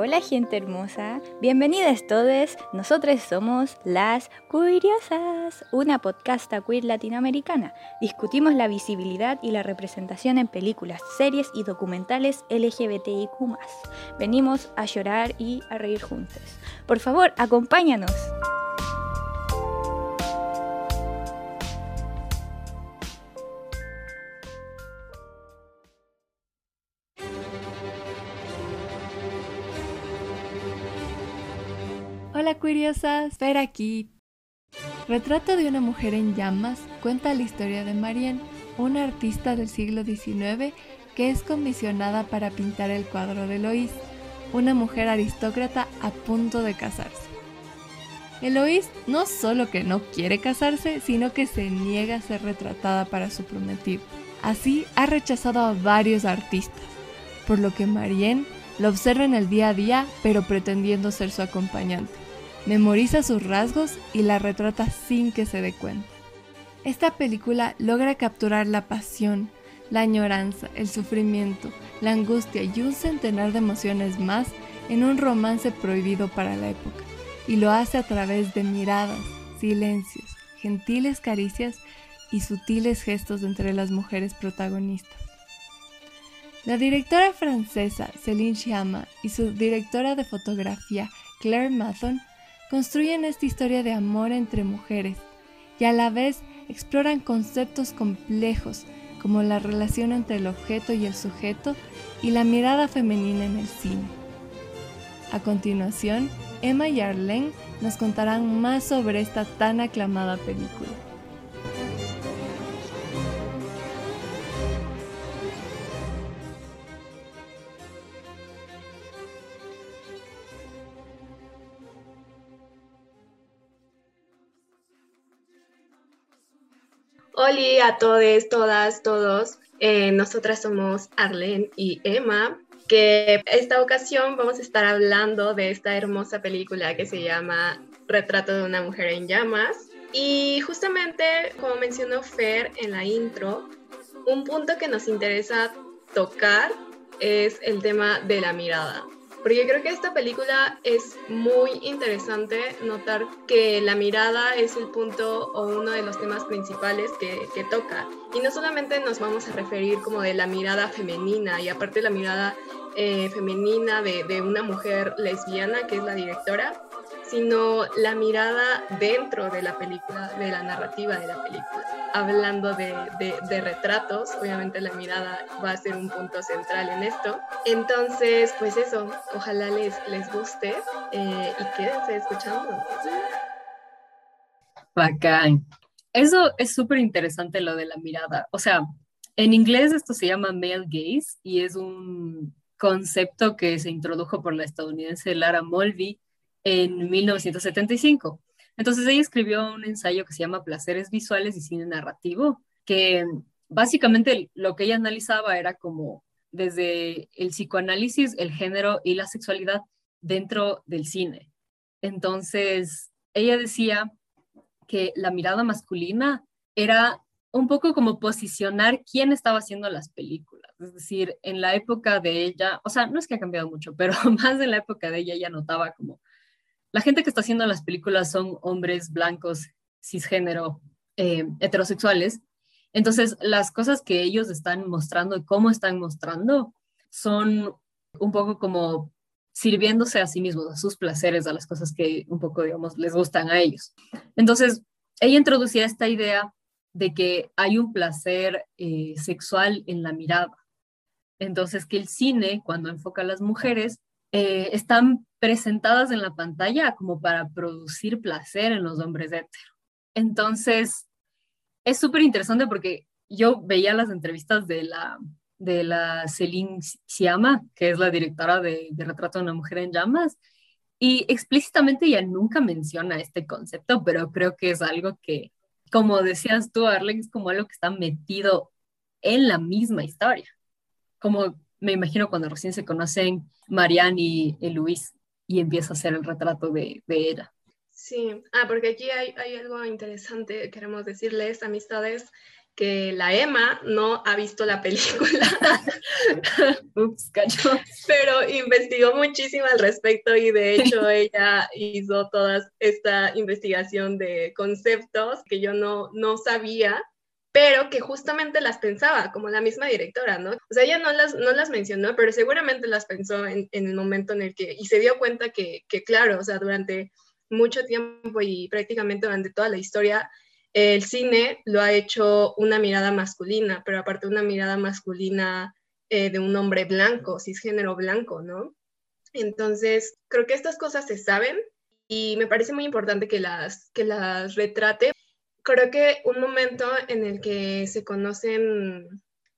Hola gente hermosa, bienvenidas todos. Nosotros somos las Curiosas, una podcasta queer latinoamericana. Discutimos la visibilidad y la representación en películas, series y documentales LGBTIQ+. Venimos a llorar y a reír juntos. Por favor, acompáñanos. Curiosas, aquí. Retrato de una mujer en llamas cuenta la historia de Marianne, una artista del siglo XIX que es comisionada para pintar el cuadro de Lois, una mujer aristócrata a punto de casarse. Eloís no solo que no quiere casarse, sino que se niega a ser retratada para su prometido. Así ha rechazado a varios artistas, por lo que Marianne lo observa en el día a día, pero pretendiendo ser su acompañante memoriza sus rasgos y la retrata sin que se dé cuenta. Esta película logra capturar la pasión, la añoranza, el sufrimiento, la angustia y un centenar de emociones más en un romance prohibido para la época, y lo hace a través de miradas, silencios, gentiles caricias y sutiles gestos entre las mujeres protagonistas. La directora francesa Céline Sciamma y su directora de fotografía Claire Mathon construyen esta historia de amor entre mujeres y a la vez exploran conceptos complejos como la relación entre el objeto y el sujeto y la mirada femenina en el cine. A continuación, Emma y Arlene nos contarán más sobre esta tan aclamada película. Hola a todos, todas, todos. Eh, nosotras somos Arlene y Emma, que esta ocasión vamos a estar hablando de esta hermosa película que se llama Retrato de una mujer en llamas. Y justamente, como mencionó Fer en la intro, un punto que nos interesa tocar es el tema de la mirada. Porque creo que esta película es muy interesante notar que la mirada es el punto o uno de los temas principales que, que toca. Y no solamente nos vamos a referir como de la mirada femenina y aparte la mirada eh, femenina de, de una mujer lesbiana que es la directora, sino la mirada dentro de la película, de la narrativa de la película. Hablando de, retratos, obviamente la mirada va a ser un punto central en esto. Entonces, pues eso, ojalá les, les guste eh, y quédense escuchando. Bacán. Eso es súper interesante lo de la mirada. O sea, en inglés esto se llama male gaze y es un concepto que se introdujo por la estadounidense Lara Mulvey en 1975. Entonces ella escribió un ensayo que se llama Placeres Visuales y Cine Narrativo, que básicamente lo que ella analizaba era como desde el psicoanálisis, el género y la sexualidad dentro del cine. Entonces, ella decía que la mirada masculina era un poco como posicionar quién estaba haciendo las películas. Es decir, en la época de ella, o sea, no es que ha cambiado mucho, pero más en la época de ella, ella notaba como la gente que está haciendo las películas son hombres blancos, cisgénero, eh, heterosexuales. Entonces, las cosas que ellos están mostrando y cómo están mostrando son un poco como sirviéndose a sí mismos, a sus placeres, a las cosas que un poco, digamos, les gustan a ellos. Entonces, ella introducía esta idea de que hay un placer eh, sexual en la mirada. Entonces, que el cine, cuando enfoca a las mujeres, eh, están presentadas en la pantalla como para producir placer en los hombres hetero. Entonces, es súper interesante porque yo veía las entrevistas de la, de la Celine Siama, que es la directora de, de Retrato de una Mujer en Llamas, y explícitamente ella nunca menciona este concepto, pero creo que es algo que, como decías tú, Arlen, es como algo que está metido en la misma historia. Como me imagino cuando recién se conocen Marianne y, Luis y empieza a hacer el retrato de, de ella. Sí, ah, porque aquí hay, hay, algo interesante, queremos decirles, amistades, que la Emma no ha visto la película. Ups, cayó. Pero investigó muchísimo al respecto y de hecho ella hizo toda esta investigación de conceptos que yo no, no sabía pero que justamente las pensaba, como la misma directora, ¿no? O sea, ella no las, no las mencionó, pero seguramente las pensó en, el momento en el que, y se dio cuenta que, que, claro, o sea, durante mucho tiempo y prácticamente durante toda la historia, el cine lo ha hecho una mirada masculina, pero aparte una mirada masculina eh, de un hombre blanco, cisgénero blanco, ¿no? Entonces, creo que estas cosas se saben y me parece muy importante que las, que las retrate. Creo que un momento en el que se conocen,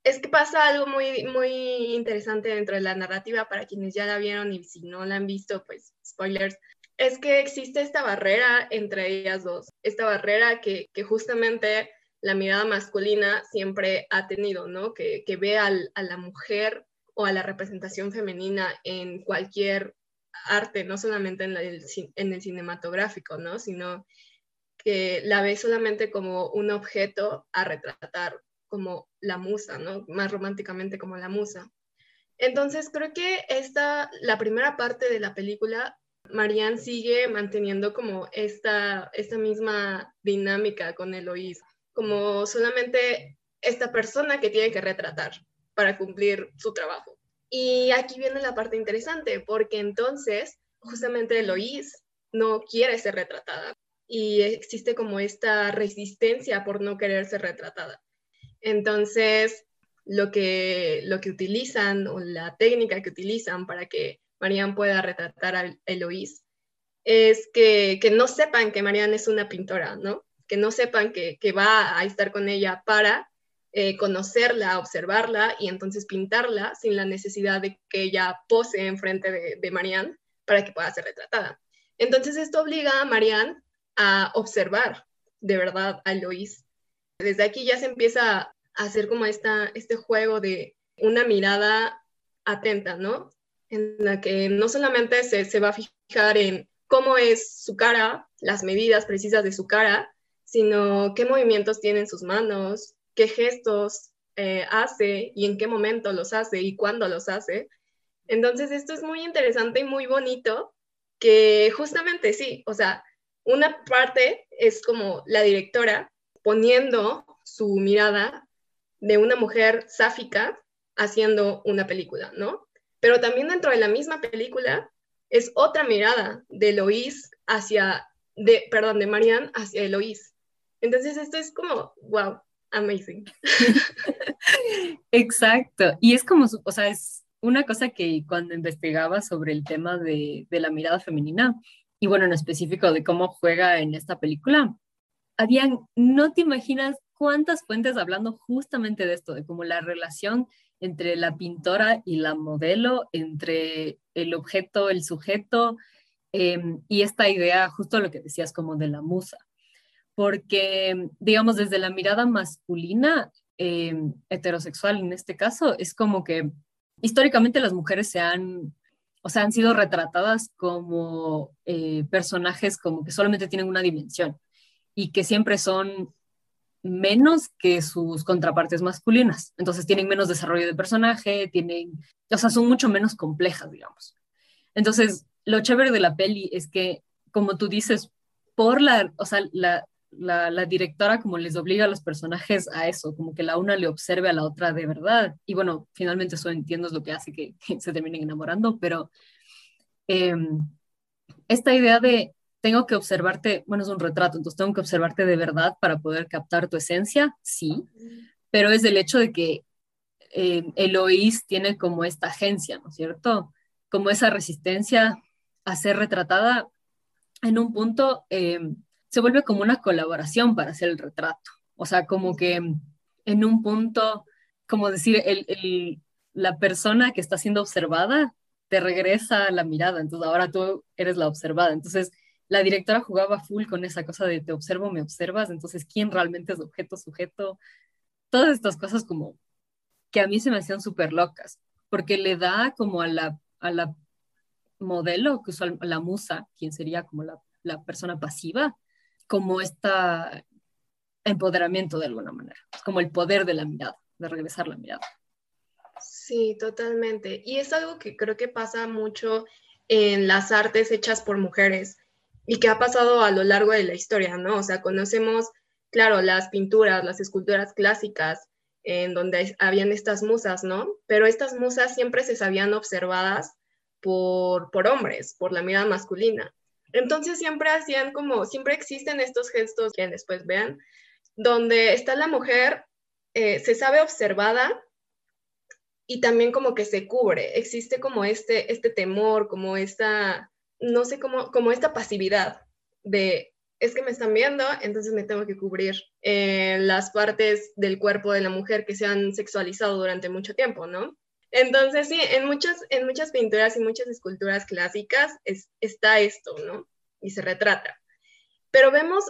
es que pasa algo muy, muy interesante dentro de la narrativa para quienes ya la vieron y si no la han visto, pues spoilers, es que existe esta barrera entre ellas dos, esta barrera que, justamente la mirada masculina siempre ha tenido, ¿no? Que, ve a la mujer o a la representación femenina en cualquier arte, no solamente en, el, en el cinematográfico, ¿no? Sino que la ve solamente como un objeto a retratar, como la musa, ¿no? Más románticamente como la musa. Entonces creo que esta, la primera parte de la película Marianne sigue manteniendo como esta, esta misma dinámica con Eloís, como solamente esta persona que tiene que retratar para cumplir su trabajo. Y aquí viene la parte interesante, porque entonces justamente Eloís no quiere ser retratada y existe como esta resistencia por no querer ser retratada. Entonces, lo que, lo que utilizan o la técnica que utilizan para que Marianne pueda retratar a Eloís, es que, que, no sepan que Marianne es una pintora, ¿no? Que no sepan que, que va a estar con ella para eh, conocerla, observarla y entonces pintarla sin la necesidad de que ella pose enfrente de, de Marianne para que pueda ser retratada. Entonces esto obliga a Marianne a observar de verdad a Eloís. Desde aquí ya se empieza a hacer como esta, este juego de una mirada atenta, ¿no? en la que no solamente se, se, va a fijar en cómo es su cara, las medidas precisas de su cara, sino qué movimientos tiene en sus manos, qué gestos eh, hace y en qué momento los hace y cuándo los hace. Entonces esto es muy interesante y muy bonito, que justamente sí, o sea, una parte es como la directora poniendo su mirada de una mujer sáfica haciendo una película, ¿no? Pero también dentro de la misma película es otra mirada de Eloís hacia, de, perdón, de Marianne hacia Eloís. Entonces esto es como, wow, amazing. Exacto. Y es como, o sea, es una cosa que cuando investigaba sobre el tema de, de la mirada femenina, y bueno, en específico de cómo juega en esta película, habían, no te imaginas cuántas fuentes hablando justamente de esto, de cómo la relación entre la pintora y la modelo, entre el objeto, el sujeto, em, y esta idea, justo lo que decías como de la musa. Porque, digamos, desde la mirada masculina, em, heterosexual en este caso, es como que históricamente las mujeres se han, o sea, han sido retratadas como eh, personajes como que solamente tienen una dimensión y que siempre son menos que sus contrapartes masculinas. Entonces tienen menos desarrollo de personaje, tienen, o sea, son mucho menos complejas, digamos. Entonces, lo chévere de la peli es que, como tú dices, por la, o sea, la, la, directora como les obliga a los personajes a eso, como que la una le observe a la otra de verdad. Y bueno, finalmente eso entiendo es lo que hace que, se terminen enamorando, pero eh, esta idea de tengo que observarte, bueno, es un retrato, entonces tengo que observarte de verdad para poder captar tu esencia, sí, pero es el hecho de que eh, Eloís tiene como esta agencia, ¿no es cierto? Como esa resistencia a ser retratada en un punto eh, se vuelve como una colaboración para hacer el retrato, o sea, como que en un punto, como decir, el, la persona que está siendo observada te regresa la mirada, entonces ahora tú eres la observada, entonces la directora jugaba full con esa cosa de te observo, me observas, entonces quién realmente es objeto, sujeto, todas estas cosas como que a mí se me hacían súper locas, porque le da como a la, a la modelo, que usual, la musa, quien sería como la, la persona pasiva, como esta, empoderamiento de alguna manera, es como el poder de la mirada, de regresar la mirada. Sí, totalmente. Y es algo que creo que pasa mucho en las artes hechas por mujeres y que ha pasado a lo largo de la historia, ¿no? O sea, conocemos, claro, las pinturas, las esculturas clásicas, en donde habían estas musas, ¿no? Pero estas musas siempre se sabían observadas por, por hombres, por la mirada masculina. Entonces siempre hacían como, siempre existen estos gestos que después vean, donde está la mujer, eh, se sabe observada y también como que se cubre, existe como este, este temor, como esta, no sé, cómo, como esta pasividad de, es que me están viendo, entonces me tengo que cubrir eh, las partes del cuerpo de la mujer que se han sexualizado durante mucho tiempo, ¿no? Entonces, sí, en muchas, en muchas pinturas y muchas esculturas clásicas está esto, ¿no? Y se retrata. Pero vemos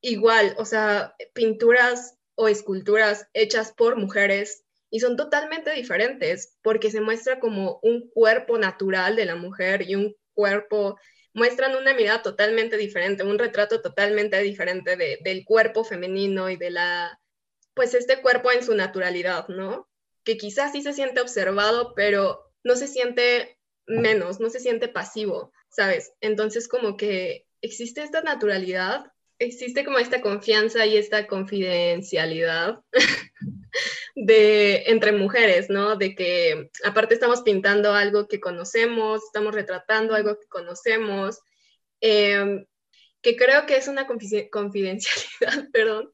igual, o sea, pinturas o esculturas hechas por mujeres y son totalmente diferentes porque se muestra como un cuerpo natural de la mujer y un cuerpo, muestran una mirada totalmente diferente, un retrato totalmente diferente del cuerpo femenino y de la, pues este cuerpo en su naturalidad, ¿no? Que quizás sí se siente observado, pero no se siente menos, no se siente pasivo, ¿sabes? Entonces como que existe esta naturalidad existe como esta confianza y esta confidencialidad de entre mujeres, ¿no? De que aparte estamos pintando algo que conocemos, estamos retratando algo que conocemos, em, que creo que es una confidencialidad, perdón,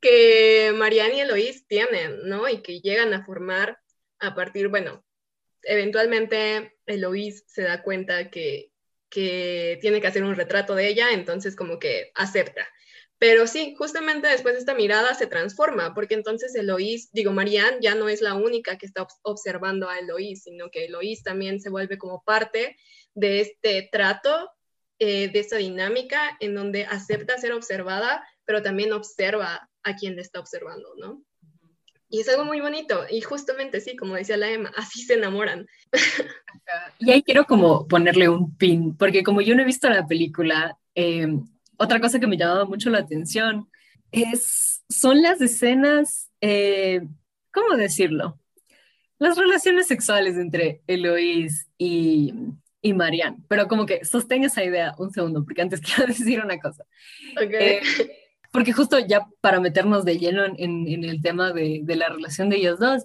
que Marianne y Eloís tienen, ¿no? Y que llegan a formar a partir, bueno, eventualmente Eloís se da cuenta que, que tiene que hacer un retrato de ella, entonces como que acepta. Pero sí, justamente después esta mirada se transforma, porque entonces Eloís, digo, Marianne ya no es la única que está observando a Eloís, sino que Eloís también se vuelve como parte de este trato, eh, de esta dinámica en donde acepta ser observada, pero también observa a quien le está observando, ¿no? Y es algo muy bonito. Y justamente, sí, como decía la Emma, así se enamoran. Y ahí quiero como ponerle un pin, porque como yo no he visto la película, eh, otra cosa que me llamaba mucho la atención es, son las escenas, eh, ¿cómo decirlo? Las relaciones sexuales entre Eloís y, y Marianne. Pero como que sostén esa idea un segundo, porque antes quiero decir una cosa. Okay. Eh, porque justo ya para meternos de lleno en, en el tema de, de, la relación de ellos dos,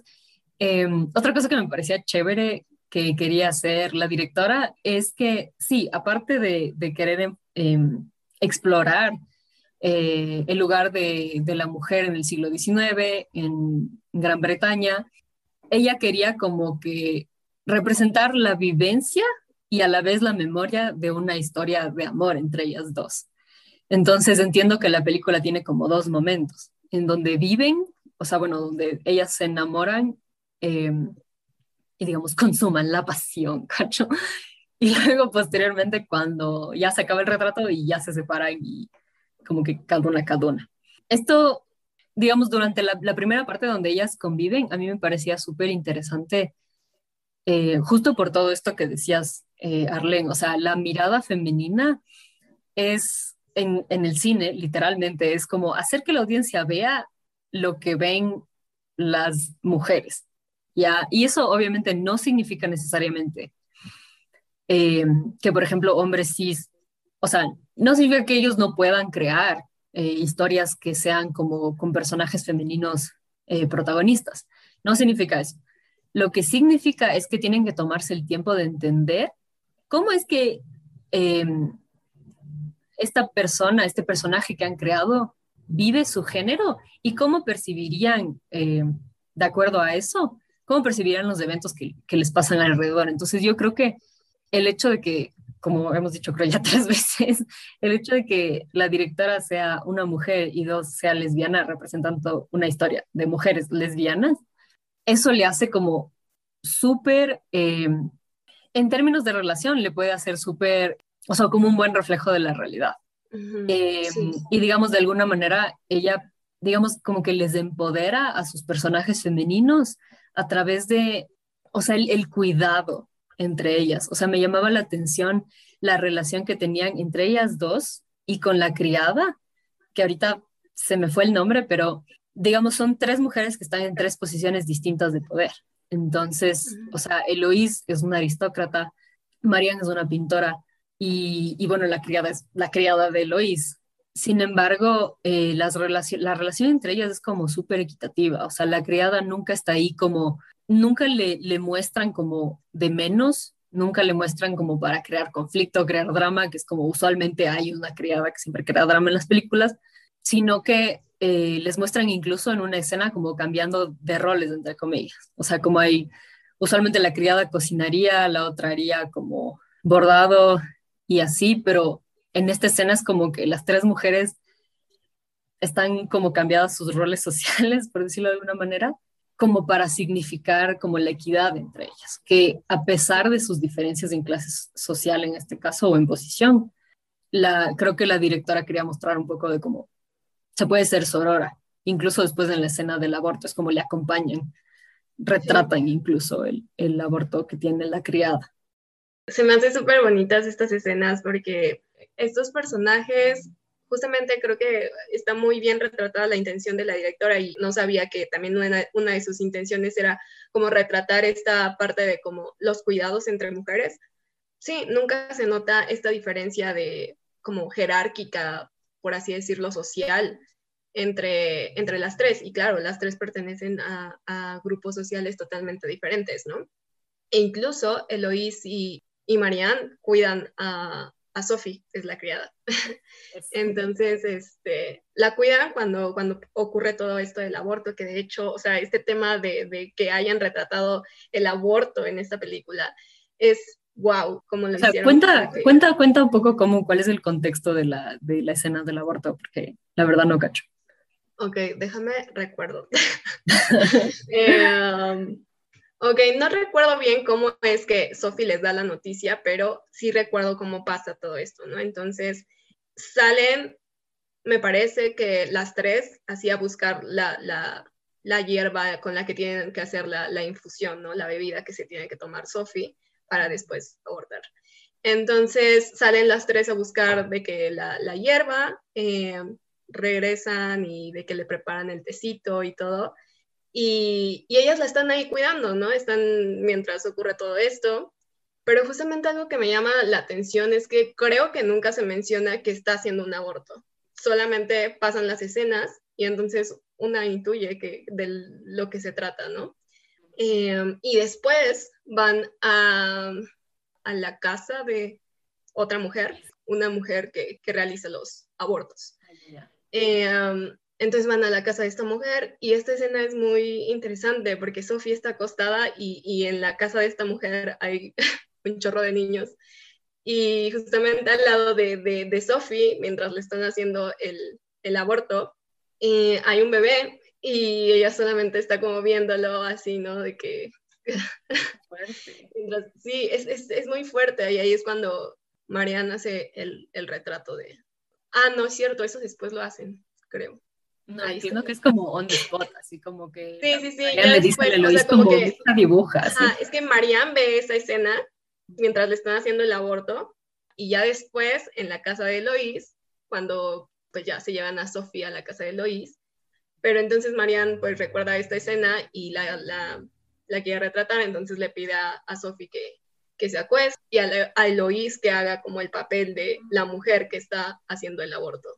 eh, otra cosa que me parecía chévere que quería hacer la directora es que sí, aparte de, de querer eh, explorar eh, el lugar de, de, la mujer en el siglo XIX en Gran Bretaña, ella quería como que representar la vivencia y a la vez la memoria de una historia de amor entre ellas dos. Entonces entiendo que la película tiene como dos momentos, en donde viven, o sea, bueno, donde ellas se enamoran eh, y digamos consuman la pasión, ¿cacho? Y luego posteriormente cuando ya se acaba el retrato y ya se separan y como que cada una, cada una. Esto, digamos, durante la, la primera parte donde ellas conviven, a mí me parecía súper interesante, eh, justo por todo esto que decías, eh, Arlene, o sea, la mirada femenina es en, el cine, literalmente, es como hacer que la audiencia vea lo que ven las mujeres. ¿ya? Y eso obviamente no significa necesariamente eh, que, por ejemplo, hombres cis, o sea, no significa que ellos no puedan crear eh, historias que sean como con personajes femeninos eh, protagonistas. No significa eso. Lo que significa es que tienen que tomarse el tiempo de entender cómo es que em, esta persona, este personaje que han creado, vive su género y cómo percibirían, eh, de acuerdo a eso, cómo percibirían los eventos que, les pasan alrededor. Entonces yo creo que el hecho de que, como hemos dicho creo ya tres veces, el hecho de que la directora sea una mujer y dos sea lesbiana representando una historia de mujeres lesbianas, eso le hace como súper, eh, en términos de relación, le puede hacer súper o sea, como un buen reflejo de la realidad. Uh -huh, eh, sí. Y digamos, de alguna manera, ella, digamos, como que les empodera a sus personajes femeninos a través de, o sea, el, el cuidado entre ellas. O sea, me llamaba la atención la relación que tenían entre ellas dos y con la criada, que ahorita se me fue el nombre, pero digamos, son tres mujeres que están en tres posiciones distintas de poder. Entonces, o sea, Eloís es una aristócrata, Marianne es una pintora y, y bueno, la criada es la criada de Eloís. Sin embargo, eh, las la relación entre ellas es como súper equitativa, o sea, la criada nunca está ahí como, nunca le, le muestran como de menos, nunca le muestran como para crear conflicto, crear drama, que es como usualmente hay una criada que siempre crea drama en las películas, sino que eh, les muestran incluso en una escena como cambiando de roles, entre comillas. O sea, como hay, usualmente la criada cocinaría, la otra haría como bordado y así, pero en esta escena es como que las tres mujeres están como cambiadas sus roles sociales, por decirlo de alguna manera, como para significar como la equidad entre ellas, que a pesar de sus diferencias en clase social en este caso o en posición, la, creo que la directora quería mostrar un poco de cómo se puede ser sorora, incluso después en la escena del aborto, es como le acompañan, retratan incluso el, el aborto que tiene la criada. Se me hacen súper bonitas estas escenas porque estos personajes, justamente creo que está muy bien retratada la intención de la directora y no sabía que también una, una de sus intenciones era como retratar esta parte de como los cuidados entre mujeres. Sí, nunca se nota esta diferencia de como jerárquica por así decirlo, social entre, entre las tres. Y claro, las tres pertenecen a, grupos sociales totalmente diferentes, ¿no? E incluso Eloís y, y Marianne cuidan a, a Sophie, es la criada. Entonces, este, la cuidan cuando, cuando ocurre todo esto del aborto, que de hecho, o sea, este tema de, de que hayan retratado el aborto en esta película es wow, como lo Cuenta, cuenta, cuenta un poco cómo, cuál es el contexto de la, de la escena del aborto, porque la verdad no cacho. Ok, déjame recuerdo. eh, ok, no recuerdo bien cómo es que Sophie les da la noticia, pero sí recuerdo cómo pasa todo esto, ¿no? Entonces, salen, me parece que las tres, así a buscar la, la, la hierba con la que tienen que hacer la, la, infusión, ¿no? La bebida que se tiene que tomar Sophie para después abortar. Entonces salen las tres a buscar de que la, la hierba, eh, regresan y de que le preparan el tecito y todo. Y, y, ellas la están ahí cuidando, ¿no? Están mientras ocurre todo esto. Pero justamente algo que me llama la atención es que creo que nunca se menciona que está haciendo un aborto. Solamente pasan las escenas y entonces una intuye que, de lo que se trata, ¿no? Eh, y después van a, a, la casa de otra mujer, una mujer que, que realiza los abortos. Eh, entonces van a la casa de esta mujer y esta escena es muy interesante porque Sofía está acostada y, y, en la casa de esta mujer hay un chorro de niños. Y justamente al lado de, de, de Sophie, mientras le están haciendo el, el aborto, eh, hay un bebé y ella solamente está como viéndolo así, ¿no? De que... sí, es, es, es, muy fuerte y ahí es cuando Mariana hace el, el, retrato de... Ah, no, es cierto, eso después lo hacen, creo. No, ahí entiendo que es como on the spot, así como que... Sí, sí, sí. le dice, lo o sea, como, como que, dibuja. Ajá, es que Marianne ve esa escena mientras le están haciendo el aborto y ya después en la casa de Eloís, cuando pues ya se llevan a Sofía a la casa de Eloís, pero entonces Marianne pues recuerda esta escena y la, la, la quiere retratar, entonces le pide a, a Sophie que, que se acueste y a, a Eloís que haga como el papel de la mujer que está haciendo el aborto.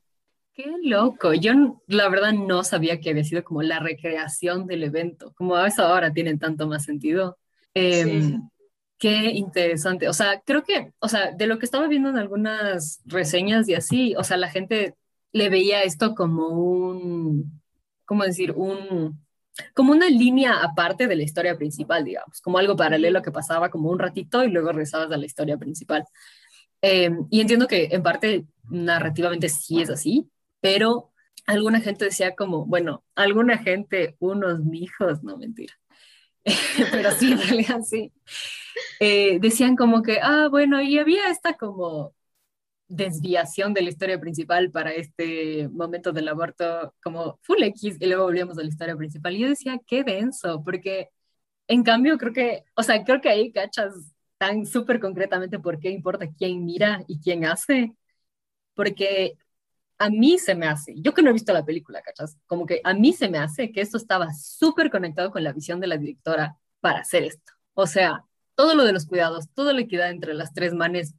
Qué loco, yo la verdad no sabía que había sido como la recreación del evento, como a eso ahora tiene tanto más sentido. Eh, sí. Qué interesante, o sea, creo que, o sea, de lo que estaba viendo en algunas reseñas y así, o sea, la gente le veía esto como un, ¿cómo decir? Un, como una línea aparte de la historia principal, digamos, como algo paralelo que pasaba como un ratito y luego regresabas a la historia principal. Eh, y entiendo que en parte narrativamente sí es así, pero alguna gente decía como, bueno, alguna gente, unos mijos, no mentira, pero sí, en realidad sí, eh, decían como que, ah, bueno, y había esta como desviación de la historia principal para este momento del aborto como full X y luego volvíamos a la historia principal. Y yo decía, qué denso, porque en cambio creo que, o sea, creo que ahí cachas tan súper concretamente por qué importa quién mira y quién hace, porque a mí se me hace, yo que no he visto la película, ¿cachas? Como que a mí se me hace que esto estaba súper conectado con la visión de la directora para hacer esto. O sea, todo lo de los cuidados, toda la equidad entre las tres manes,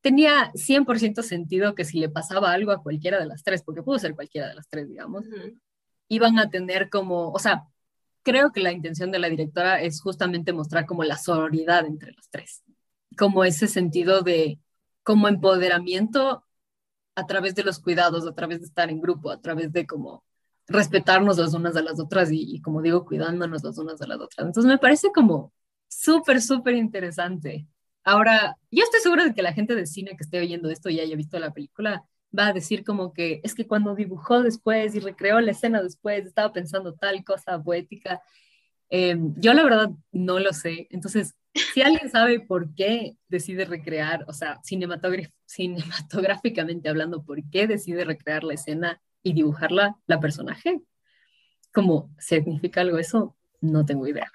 tenía 100% sentido que si le pasaba algo a cualquiera de las tres, porque pudo ser cualquiera de las tres, digamos, iban a tener como, o sea, creo que la intención de la directora es justamente mostrar como la sororidad entre las tres, como ese sentido de como empoderamiento a través de los cuidados, a través de estar en grupo, a través de como respetarnos las unas a las otras y, como digo, cuidándonos las unas a las otras. Entonces me parece como súper, súper interesante. Ahora, yo estoy segura de que la gente de cine que esté oyendo esto y haya visto la película va a decir como que es que cuando dibujó después y recreó la escena después, estaba pensando tal cosa poética. Em, yo la verdad no lo sé. Entonces, si alguien sabe por qué decide recrear, o sea, cinematográficamente hablando, por qué decide recrear la escena y dibujarla, la personaje, como significa algo eso, no tengo idea.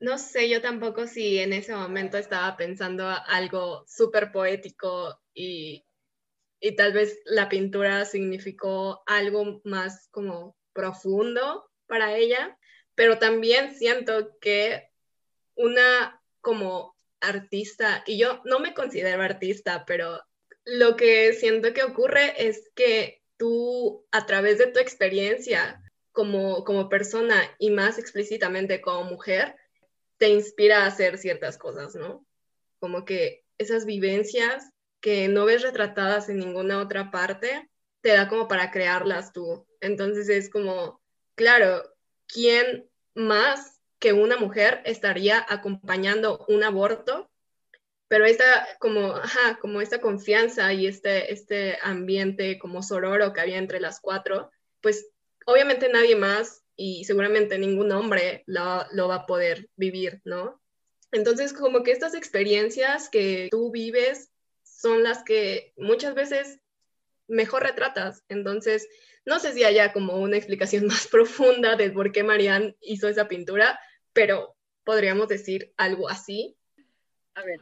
No sé, yo tampoco si en ese momento estaba pensando algo súper poético y, y tal vez la pintura significó algo más como profundo para ella, pero también siento que una como artista, y yo no me considero artista, pero lo que siento que ocurre es que tú a través de tu experiencia como, como persona y más explícitamente como mujer, te inspira a hacer ciertas cosas, ¿no? Como que esas vivencias que no ves retratadas en ninguna otra parte, te da como para crearlas tú. Entonces es como, claro, ¿quién más que una mujer estaría acompañando un aborto, pero esta como, ajá, como esta confianza y este, este ambiente como sororo que había entre las cuatro, pues obviamente nadie más y seguramente ningún hombre lo, lo va a poder vivir, ¿no? Entonces, como que estas experiencias que tú vives son las que muchas veces mejor retratas. Entonces, no sé si haya como una explicación más profunda de por qué Marianne hizo esa pintura, pero podríamos decir algo así. A ver,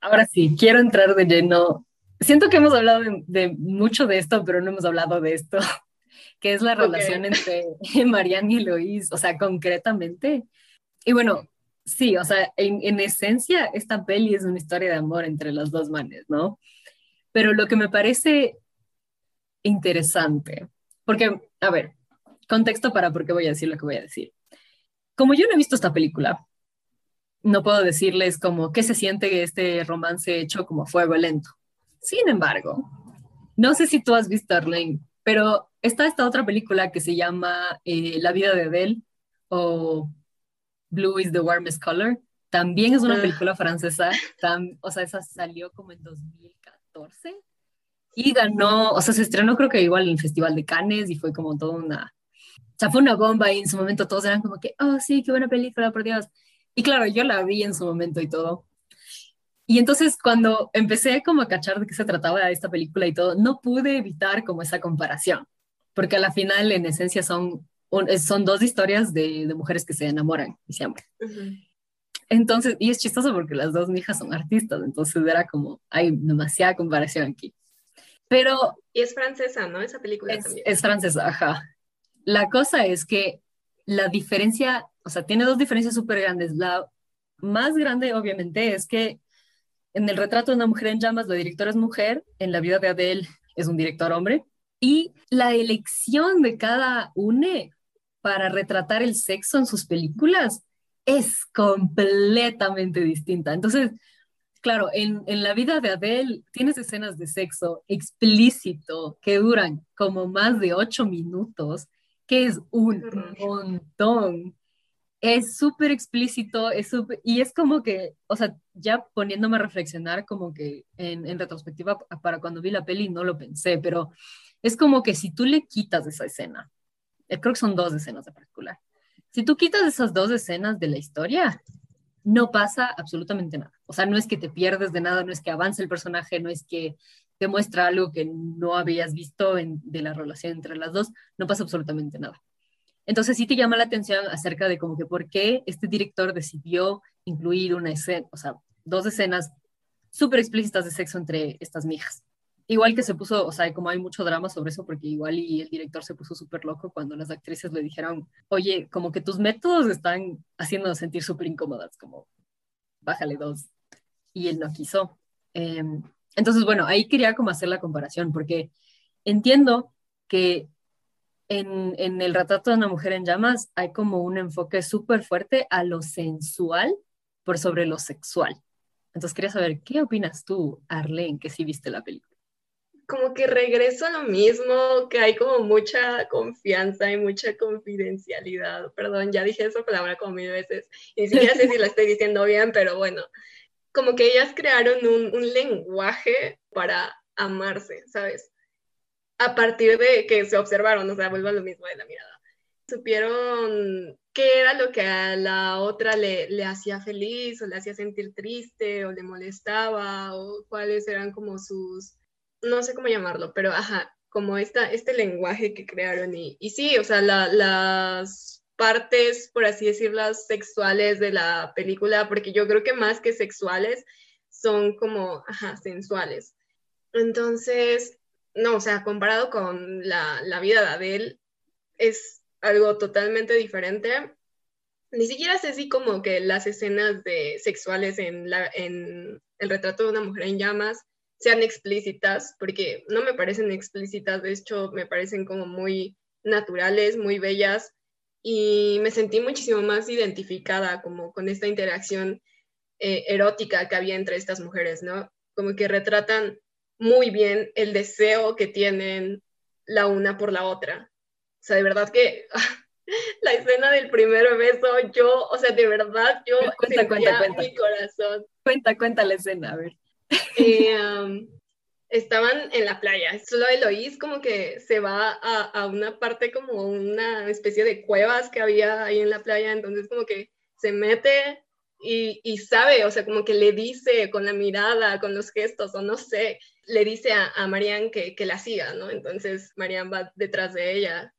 ahora sí, quiero entrar de lleno. Siento que hemos hablado de, mucho de esto, pero no hemos hablado de esto, que es la relación entre Marianne y Lois, o sea, concretamente. Y bueno, sí, o sea, en, en, esencia, esta peli es una historia de amor entre las dos manes, ¿no? Pero lo que me parece interesante, porque, a ver, contexto para por qué voy a decir lo que voy a decir como yo no he visto esta película, no puedo decirles como qué se siente este romance hecho como fuego lento. Sin embargo, no sé si tú has visto Arlene, pero está esta otra película que se llama eh, La vida de Adele o Blue is the warmest color. También es una ah. película francesa, o sea, esa salió como en 2014 y ganó, o sea, se estrenó creo que igual en el Festival de Cannes y fue como toda una o sea, fue una bomba y en su momento todos eran como que, oh, sí, qué buena película, por Dios. Y claro, yo la vi en su momento y todo. Y entonces cuando empecé como a cachar de qué se trataba esta película y todo, no pude evitar como esa comparación, porque a la final en esencia son, son dos historias de, de, mujeres que se enamoran y se aman. Entonces, y es chistoso porque las dos hijas son artistas, entonces era como, hay demasiada comparación aquí. Pero... Y es francesa, ¿no? Esa película es, también. Es francesa, ajá. La cosa es que la diferencia, o sea, tiene dos diferencias súper grandes. La más grande, obviamente, es que en el retrato de una mujer en llamas, la directora es mujer, en la vida de Adele es un director hombre, y la elección de cada une para retratar el sexo en sus películas es completamente distinta. Entonces, claro, en, en, la vida de Adele tienes escenas de sexo explícito que duran como más de ocho minutos que es un montón. Es súper explícito, es y es como que, o sea, ya poniéndome a reflexionar como que en, en, retrospectiva para cuando vi la peli no lo pensé, pero es como que si tú le quitas esa escena, eh, creo que son dos escenas en particular, si tú quitas esas dos escenas de la historia, no pasa absolutamente nada. O sea, no es que te pierdes de nada, no es que avance el personaje, no es que te muestra algo que no habías visto de la relación entre las dos, no pasa absolutamente nada. Entonces sí te llama la atención acerca de como que por qué este director decidió incluir una escena, o sea, dos escenas súper explícitas de sexo entre estas mijas. Igual que se puso, o sea, como hay mucho drama sobre eso, porque igual y el director se puso súper loco cuando las actrices le dijeron, oye, como que tus métodos están haciendo sentir súper incómodas, como bájale dos. Y él no quiso. Em, entonces, bueno, ahí quería como hacer la comparación, porque entiendo que en, en, el retrato de una mujer en llamas hay como un enfoque súper fuerte a lo sensual por sobre lo sexual. Entonces quería saber, ¿qué opinas tú, Arlene, que sí viste la película? Como que regreso a lo mismo, que hay como mucha confianza y mucha confidencialidad. Perdón, ya dije esa palabra como mil veces. Y ni siquiera sé si la estoy diciendo bien, pero bueno, como que ellas crearon un, un lenguaje para amarse, ¿sabes? a partir de que se observaron, o sea, vuelvo a lo mismo de la mirada. Supieron qué era lo que a la otra le, le hacía feliz o le hacía sentir triste o le molestaba o cuáles eran como sus, no sé cómo llamarlo, pero ajá, como esta, este lenguaje que crearon. Y, y sí, o sea, las partes, por así decirlas, sexuales de la película, porque yo creo que más que sexuales, son como, ajá, sensuales. Entonces, no, o sea, comparado con la, vida de Adele, es algo totalmente diferente. Ni siquiera sé si como que las escenas de sexuales en, la, en el retrato de una mujer en llamas sean explícitas, porque no me parecen explícitas, de hecho me parecen como muy naturales, muy bellas, y me sentí muchísimo más identificada como con esta interacción eh, erótica que había entre estas mujeres, ¿no? Como que retratan muy bien el deseo que tienen la una por la otra. O sea, de verdad que la escena del primer beso, yo, o sea, de verdad, yo cuenta, cuenta, cuenta. mi corazón. Cuenta, cuenta la escena, a ver. Eh, estaban en la playa, solo Eloís como que se va a, una parte como una especie de cuevas que había ahí en la playa, entonces como que se mete y, y sabe, o sea, como que le dice con la mirada, con los gestos, o no sé, le dice a, a Marianne que, que, la siga, ¿no? Entonces Marianne va detrás de ella.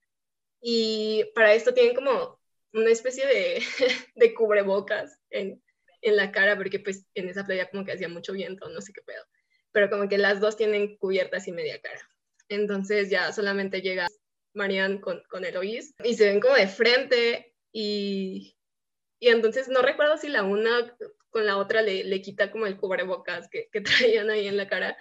Y para esto tienen como una especie de, de cubrebocas en, en, la cara, porque pues en esa playa como que hacía mucho viento, no sé qué pedo. Pero como que las dos tienen cubiertas y media cara. Entonces ya solamente llega Marianne con, con Eloís y se ven como de frente y, y entonces no recuerdo si la una con la otra le, le quita como el cubrebocas que, que, traían ahí en la cara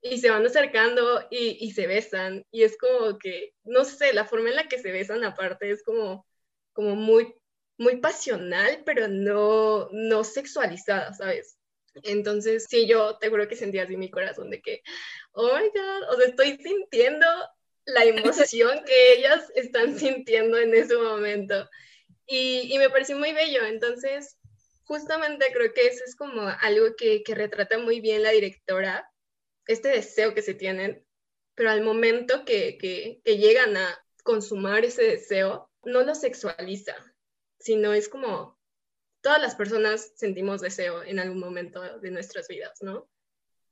y se van acercando y, y, se besan. Y es como que, no sé, la forma en la que se besan aparte es como, como muy, muy pasional, pero no, no sexualizada, ¿sabes? Entonces, sí, yo te juro que sentía así mi corazón de que, oh my God, o sea, estoy sintiendo la emoción que ellas están sintiendo en ese momento. Y, y me pareció muy bello. Entonces, justamente creo que eso es como algo que, que retrata muy bien la directora este deseo que se tienen, pero al momento que, que, llegan a consumar ese deseo, no lo sexualiza, sino es como todas las personas sentimos deseo en algún momento de nuestras vidas, ¿no?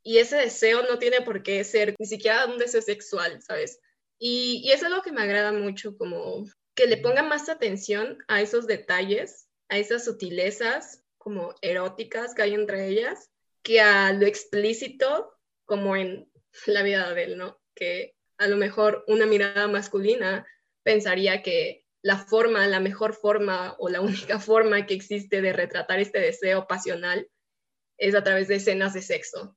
Y ese deseo no tiene por qué ser ni siquiera un deseo sexual, ¿sabes? Y, y es lo que me agrada mucho, como que le ponga más atención a esos detalles, a esas sutilezas como eróticas que hay entre ellas, que a lo explícito como en la vida de él, ¿no? Que a lo mejor una mirada masculina pensaría que la forma, la mejor forma o la única forma que existe de retratar este deseo pasional es a través de escenas de sexo,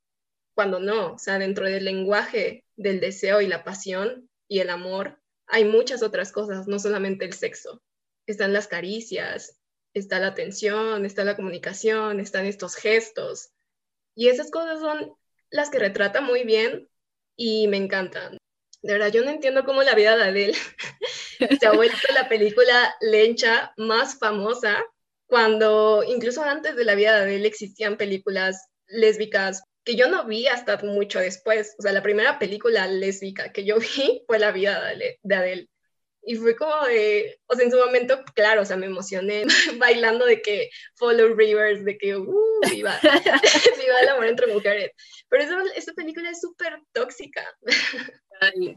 cuando no, o sea, dentro del lenguaje del deseo y la pasión y el amor hay muchas otras cosas, no solamente el sexo. Están las caricias, está la atención, está la comunicación, están estos gestos. Y esas cosas son las que retrata muy bien y me encantan. De verdad, yo no entiendo cómo la vida de Adele se ha vuelto la película lencha más famosa, cuando incluso antes de la vida de Adele existían películas lésbicas que yo no vi hasta mucho después. O sea, la primera película lésbica que yo vi fue La vida de Adele. Y fue como de, o sea, en su momento, claro, o sea, me emocioné bailando de que Follow Rivers, de que, uh, viva, viva el amor entre mujeres. Pero esa, esta película es súper tóxica.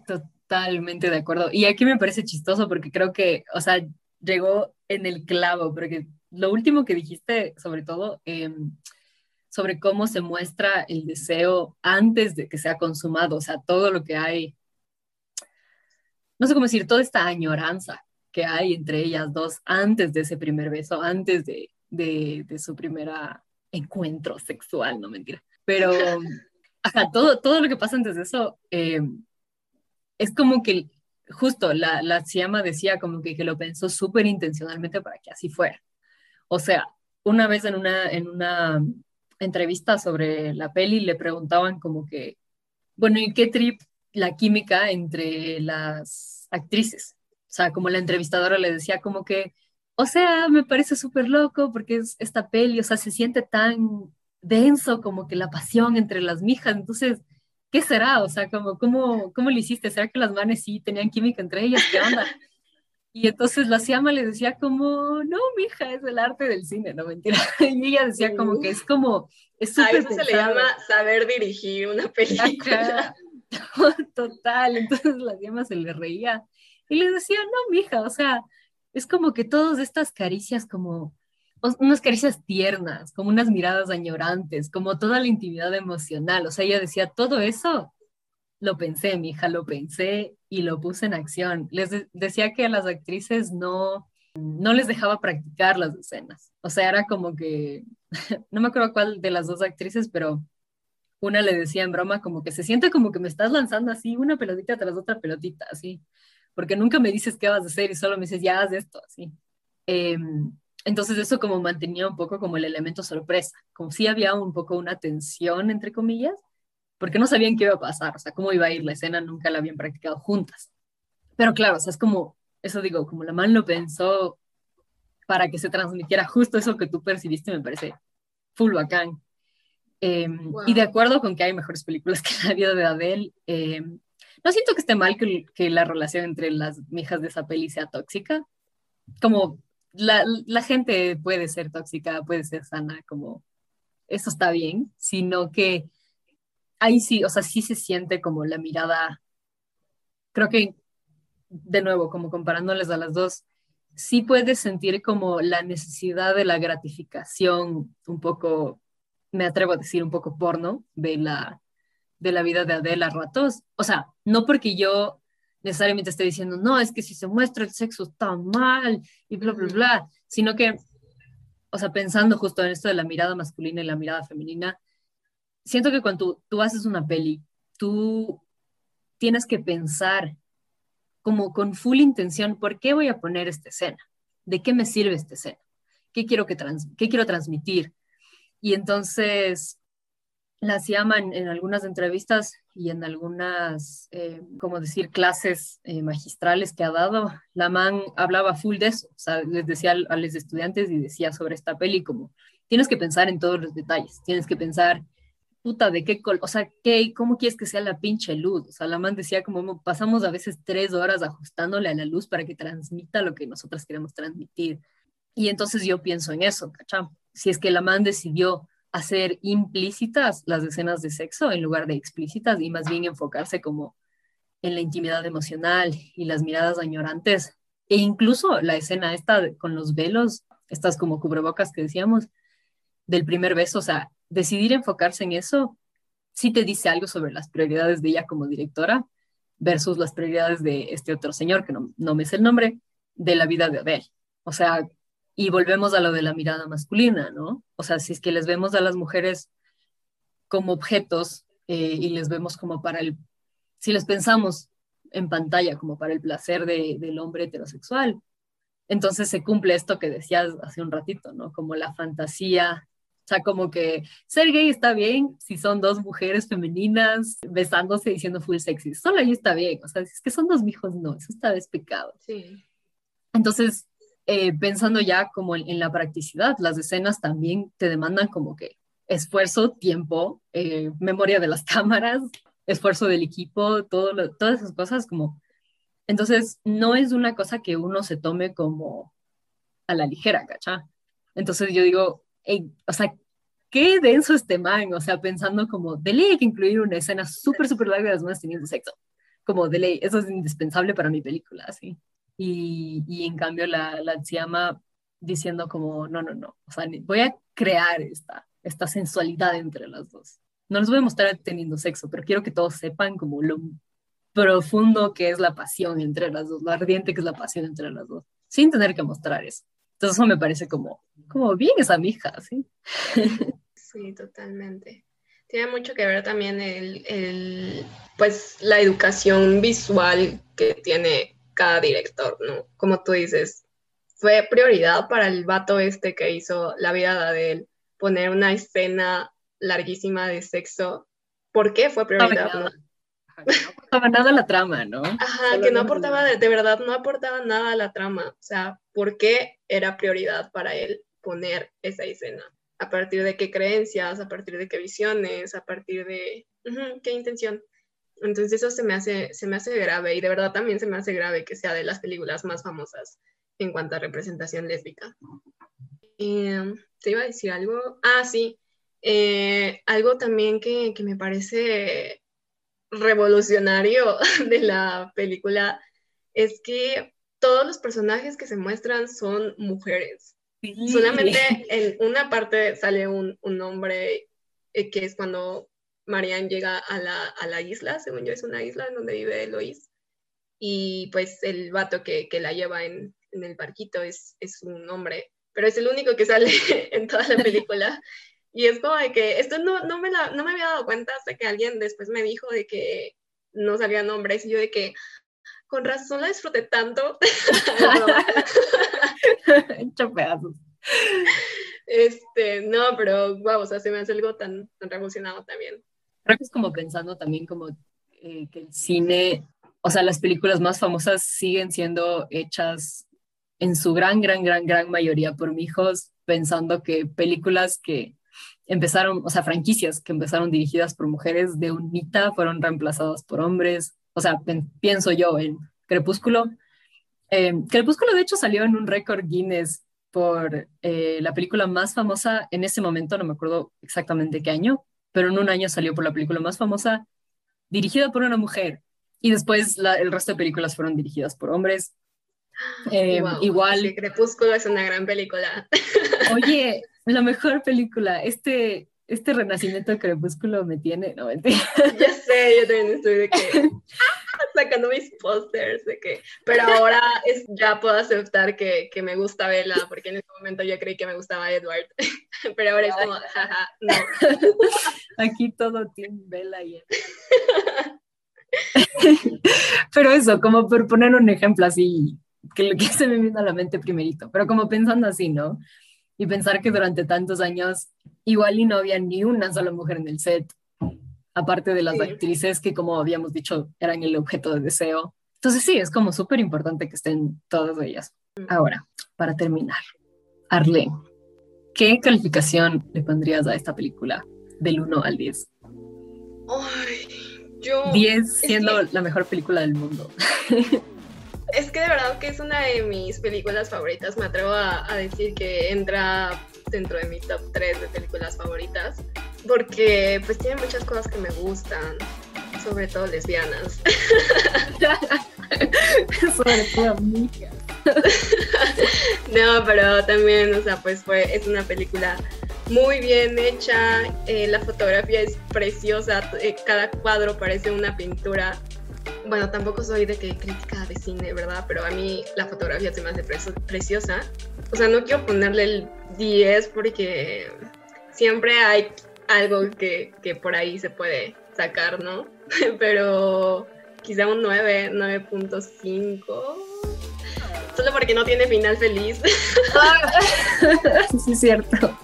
Totalmente de acuerdo. Y aquí me parece chistoso porque creo que, o sea, llegó en el clavo, porque lo último que dijiste, sobre todo, eh, sobre cómo se muestra el deseo antes de que sea consumado, o sea, todo lo que hay, no sé cómo decir, toda esta añoranza que hay entre ellas dos antes de ese primer beso, antes de, de, su primera encuentro sexual, no mentira. Pero, ajá, todo, todo lo que pasa antes de eso eh, es como que justo la, la Siama decía como que, que lo pensó súper intencionalmente para que así fuera. O sea, una vez en una, en una entrevista sobre la peli le preguntaban como que, bueno, ¿y qué trip la química entre las actrices? O sea, como la entrevistadora le decía como que, o sea, me parece súper loco porque es esta peli, o sea, se siente tan denso como que la pasión entre las mijas, entonces, ¿qué será? O sea, como, ¿cómo, cómo lo hiciste? ¿Será que las manes sí tenían química entre ellas? ¿Qué onda? Y entonces la Siama le decía como, no, mija, es el arte del cine, no mentira. Y ella decía como que es como, es A eso se le llama saber dirigir una película. Total, entonces la Siama se le reía y le decía, no, mija, o sea, es como que todas estas caricias como unas caricias tiernas, como unas miradas añorantes, como toda la intimidad emocional. O sea, ella decía, todo eso lo pensé, mi hija, lo pensé y lo puse en acción. Les decía que a las actrices no, no les dejaba practicar las escenas. O sea, era como que, no me acuerdo cuál de las dos actrices, pero una le decía en broma como que se siente como que me estás lanzando así una pelotita tras otra pelotita, así, porque nunca me dices qué vas a hacer y solo me dices, ya haz esto, así. Em, entonces eso como mantenía un poco como el elemento sorpresa, como si había un poco una tensión, entre comillas, porque no sabían qué iba a pasar, o sea, cómo iba a ir la escena, nunca la habían practicado juntas. Pero claro, o sea, es como, eso digo, como la man lo pensó para que se transmitiera justo eso que tú percibiste, me parece full bacán. Em, y de acuerdo con que hay mejores películas que La vida de Adele, em, no siento que esté mal que, que, la relación entre las mijas de esa peli sea tóxica. Como la, la gente puede ser tóxica, puede ser sana, como eso está bien, sino que ahí sí, o sea, sí se siente como la mirada, creo que, de nuevo, como comparándoles a las dos, sí puedes sentir como la necesidad de la gratificación un poco, me atrevo a decir, un poco porno de la, de la vida de Adele a ratos. O sea, no porque yo necesariamente esté diciendo, no, es que si se muestra el sexo está mal y bla, bla, bla, sino que, o sea, pensando justo en esto de la mirada masculina y la mirada femenina, siento que cuando tú, haces una peli, tú tienes que pensar como con full intención, ¿por qué voy a poner esta escena? ¿De qué me sirve esta escena? ¿Qué quiero, que qué quiero transmitir? Y entonces las llaman en algunas entrevistas y en algunas, eh, como decir, clases eh, magistrales que ha dado, la man hablaba full de eso, o sea, les decía a, los estudiantes y decía sobre esta peli como, tienes que pensar en todos los detalles, tienes que pensar puta, ¿de qué? O sea, ¿qué, ¿cómo quieres que sea la pinche luz? O sea, la man decía como pasamos a veces tres horas ajustándole a la luz para que transmita lo que nosotras queremos transmitir. Y entonces yo pienso en eso, ¿cachá? Si es que la man decidió hacer implícitas las escenas de sexo en lugar de explícitas y más bien enfocarse como en la intimidad emocional y las miradas añorantes e incluso la escena esta con los velos, estas como cubrebocas que decíamos, del primer beso, o sea, decidir enfocarse en eso sí te dice algo sobre las prioridades de ella como directora versus las prioridades de este otro señor, que no, no me sé el nombre, de la vida de Adele. O sea, y volvemos a lo de la mirada masculina, ¿no? O sea, si es que les vemos a las mujeres como objetos eh, y les vemos como para el, si les pensamos en pantalla como para el placer de, del hombre heterosexual, entonces se cumple esto que decías hace un ratito, ¿no? Como la fantasía o sea, como que ser gay está bien si son dos mujeres femeninas besándose diciendo full sexy. Solo ahí está bien. O sea, si es que son dos hijos, no, eso está despecado. Sí. Entonces, eh, pensando ya como en, la practicidad, las escenas también te demandan como que esfuerzo, tiempo, eh, memoria de las cámaras, esfuerzo del equipo, todas esas cosas como... Entonces, no es una cosa que uno se tome como a la ligera, ¿cachá? Entonces yo digo, o sea, qué denso este man, o sea, pensando como, de ley hay que incluir una escena súper, súper larga de las manos teniendo sexo, como de ley, eso es indispensable para mi película, así. Y, y en cambio la, la llama diciendo como, no, no, no, o sea, voy a crear esta, esta sensualidad entre las dos. No les voy a mostrar teniendo sexo, pero quiero que todos sepan como lo profundo que es la pasión entre las dos, lo ardiente que es la pasión entre las dos, sin tener que mostrar eso. Entonces eso me parece como, como bien esa mija, ¿sí? Sí, totalmente. Tiene mucho que ver también el, el, pues, la educación visual que tiene cada director, ¿no? Como tú dices, fue prioridad para el vato este que hizo La vida de Adele poner una escena larguísima de sexo. ¿Por qué fue prioridad? No, aportaba nada a la trama, ¿no? Ajá, que no aportaba, de, de, verdad, no aportaba nada a la trama. O sea, ¿por qué era prioridad para él poner esa escena? ¿A partir de qué creencias? ¿A partir de qué visiones? ¿A partir de qué intención? Entonces eso se me, hace, se me hace grave y de verdad también se me hace grave que sea de las películas más famosas en cuanto a representación lésbica. Eh, ¿Te iba a decir algo? Ah, sí. Eh, algo también que, que, me parece revolucionario de la película es que todos los personajes que se muestran son mujeres. Sí. Solamente en una parte sale un, un hombre eh, que es cuando Marianne llega a la, a la, isla, según yo es una isla en donde vive Eloís, y pues el vato que, que la lleva en, en, el barquito es, es un hombre, pero es el único que sale en toda la película. Y es como de que esto no, no, me la, no me había dado cuenta hasta que alguien después me dijo de que no salían hombres y yo de que con razón la disfruté tanto. Pedazos. Este, no, pero wow, o sea, se me hace algo tan, tan revolucionado también. Creo que es como pensando también como eh, que el cine, o sea, las películas más famosas siguen siendo hechas en su gran, gran, gran, gran mayoría por mijos, pensando que películas que empezaron, o sea, franquicias que empezaron dirigidas por mujeres de unita fueron reemplazadas por hombres. O sea, pienso yo en Crepúsculo. Eh, Crepúsculo, de hecho, salió en un récord Guinness por eh, la película más famosa en ese momento, no me acuerdo exactamente qué año, pero en un año salió por la película más famosa, dirigida por una mujer. Y después la, el resto de películas fueron dirigidas por hombres. Eh, wow, igual. Crepúsculo es una gran película. Oye, la mejor película. Este, este renacimiento de Crepúsculo me tiene, no mentira. Ya sé, yo también estoy de que sacando mis pósters de que, pero ahora es, ya puedo aceptar que, que, me gusta Bella, porque en ese momento yo creí que me gustaba Edward, pero ahora es como, jaja, no. Aquí todo Team Bella y Pero eso, como por poner un ejemplo así, que lo que se me vino a la mente primerito, pero como pensando así, ¿no? Y pensar que durante tantos años igual y no había ni una sola mujer en el set, aparte de las sí. actrices que, como habíamos dicho, eran el objeto de deseo. Entonces sí, es como súper importante que estén todas ellas. Ahora, para terminar, Arlene, ¿qué calificación le pondrías a esta película del 1 al 10? Ay, yo... 10 siendo que... la mejor película del mundo. Es que de verdad que es una de mis películas favoritas. Me atrevo a, a decir que entra dentro de mi top 3 de películas favoritas porque pues tiene muchas cosas que me gustan, sobre todo lesbianas. sobre todo amigas. no, pero también, o sea, pues fue, es una película muy bien hecha, eh, la fotografía es preciosa, eh, cada cuadro parece una pintura. Bueno, tampoco soy de que crítica de cine, ¿verdad? Pero a mí la fotografía se me hace pre preciosa. O sea, no quiero ponerle el 10 porque siempre hay algo que, que, por ahí se puede sacar, ¿no? Pero quizá un 9, 9.5. Solo porque no tiene final feliz. sí, es cierto.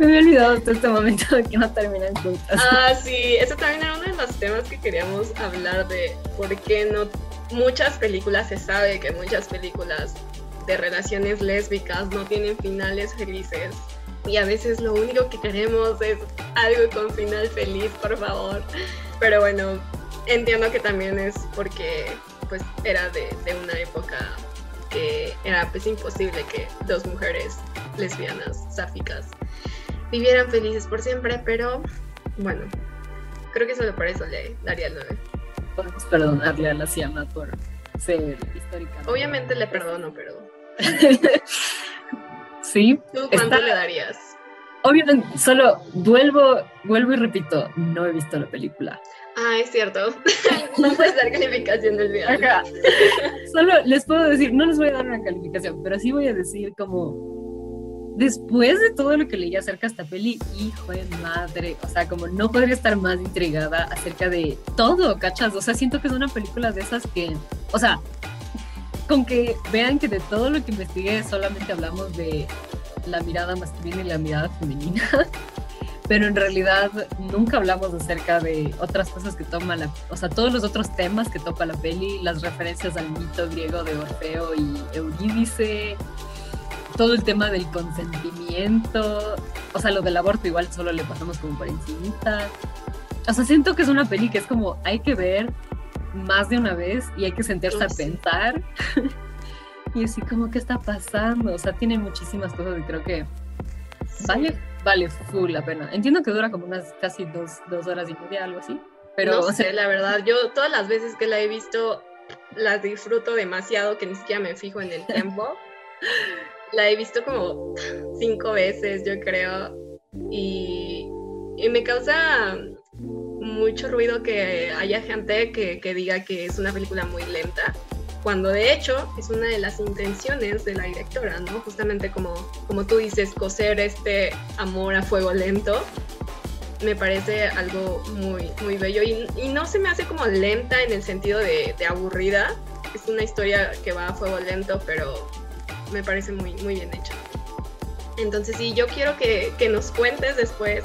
Me había olvidado hasta este momento de que no terminan juntas. Ah, sí, eso también era uno de los temas que queríamos hablar de por qué no. Muchas películas se sabe que muchas películas de relaciones lésbicas no tienen finales felices y a veces lo único que queremos es algo con final feliz, por favor. Pero bueno, entiendo que también es porque pues era de, de una época que era pues imposible que dos mujeres lesbianas, sáficas, vivieran felices por siempre, pero bueno, creo que solo por eso le daría el 9. Podemos perdonarle a la Siama por ser histórica. Obviamente le perdono, pero... Sí. ¿Tú cuánto está... le darías? obviamente, solo vuelvo, vuelvo y repito, no he visto la película. Ah, es cierto. no puedes dar calificación del video. Solo les puedo decir, no les voy a dar una calificación, pero sí voy a decir como después de todo lo que leí acerca de esta peli, hijo de madre, o sea, como no podría estar más intrigada acerca de todo, ¿cachas? O sea, siento que es una película de esas que, o sea, con que vean que de todo lo que investigué solamente hablamos de la mirada masculina y la mirada femenina. pero en realidad nunca hablamos acerca de otras cosas que toma la, o sea, todos los otros temas que toca la peli, las referencias al mito griego de Orfeo y Eurídice, todo el tema del consentimiento, o sea, lo del aborto igual solo le pasamos como por encimita. O sea, siento que es una peli que es como hay que ver más de una vez y hay que sentarse a pensar. y así como, ¿qué está pasando? O sea, tiene muchísimas cosas y creo que vale vale full la pena. Entiendo que dura como unas casi dos, dos horas y media, algo así. Pero, no sé, la verdad, yo todas las veces que la he visto las disfruto demasiado, que ni siquiera me fijo en el tiempo. la he visto como cinco veces, yo creo, y, y me causa mucho ruido que haya gente que, que diga que es una película muy lenta cuando de hecho es una de las intenciones de la directora, ¿no? Justamente como, como tú dices, coser este amor a fuego lento, me parece algo muy, muy bello y, no se me hace como lenta en el sentido de, de, aburrida, es una historia que va a fuego lento, pero me parece muy, muy bien hecha. Entonces sí, yo quiero que, que nos cuentes después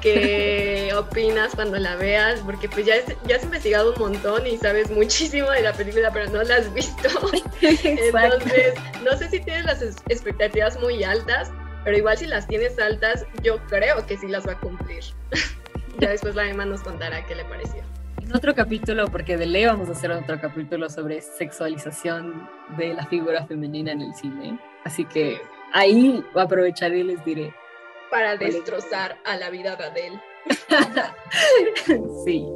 qué opinas cuando la veas, porque pues ya, ya has investigado un montón y sabes muchísimo de la película, pero no la has visto. Entonces, no sé si tienes las expectativas muy altas, pero igual si las tienes altas, yo creo que sí las va a cumplir. ya después la Emma nos contará qué le pareció. En otro capítulo, porque de ley vamos a hacer otro capítulo sobre sexualización de la figura femenina en el cine. Así que ahí aprovecharé y les diré para destrozar a la vida de Adele. sí.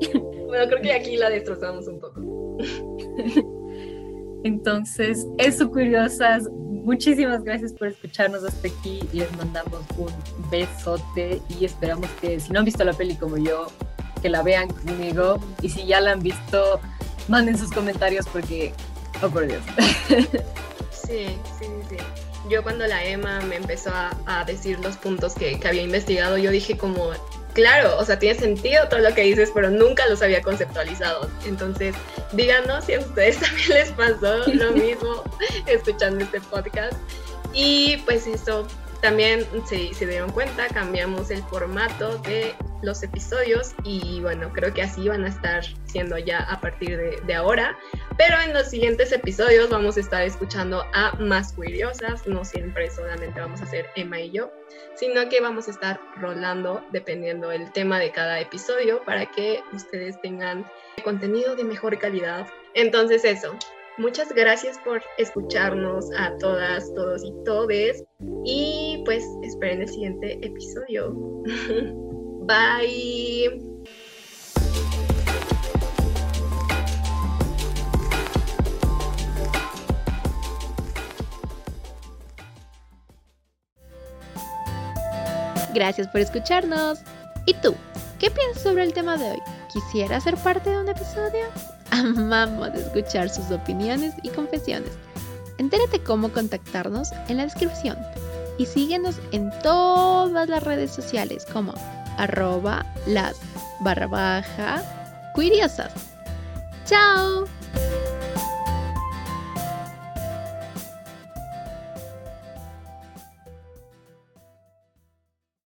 Bueno, creo que aquí la destrozamos un poco. Entonces, eso, curiosas. Muchísimas gracias por escucharnos hasta aquí. Les mandamos un besote y esperamos que si no han visto la peli como yo, que la vean conmigo. Y si ya la han visto, manden sus comentarios porque, oh por Dios. Sí, sí, sí yo cuando la Emma me empezó a, decir los puntos que, había investigado, yo dije como, claro, o sea, tiene sentido todo lo que dices, pero nunca los había conceptualizado. Entonces, díganos si a ustedes también les pasó lo mismo escuchando este podcast. Y pues eso, también se dieron cuenta, cambiamos el formato de los episodios y bueno, creo que así van a estar siendo ya a partir de, ahora. Pero en los siguientes episodios vamos a estar escuchando a más curiosas, no siempre solamente vamos a hacer Emma y yo, sino que vamos a estar rolando dependiendo el tema de cada episodio para que ustedes tengan contenido de mejor calidad. Entonces eso, Muchas gracias por escucharnos a todas, todos y todes. Y pues esperen el siguiente episodio. Bye. Gracias por escucharnos. ¿Y tú? ¿Qué piensas sobre el tema de hoy? ¿Quisieras ser parte de un episodio? Amamos escuchar sus opiniones y confesiones. Entérate cómo contactarnos en la descripción y síguenos en todas las redes sociales como arroba las barra baja curiosas. ¡Chao!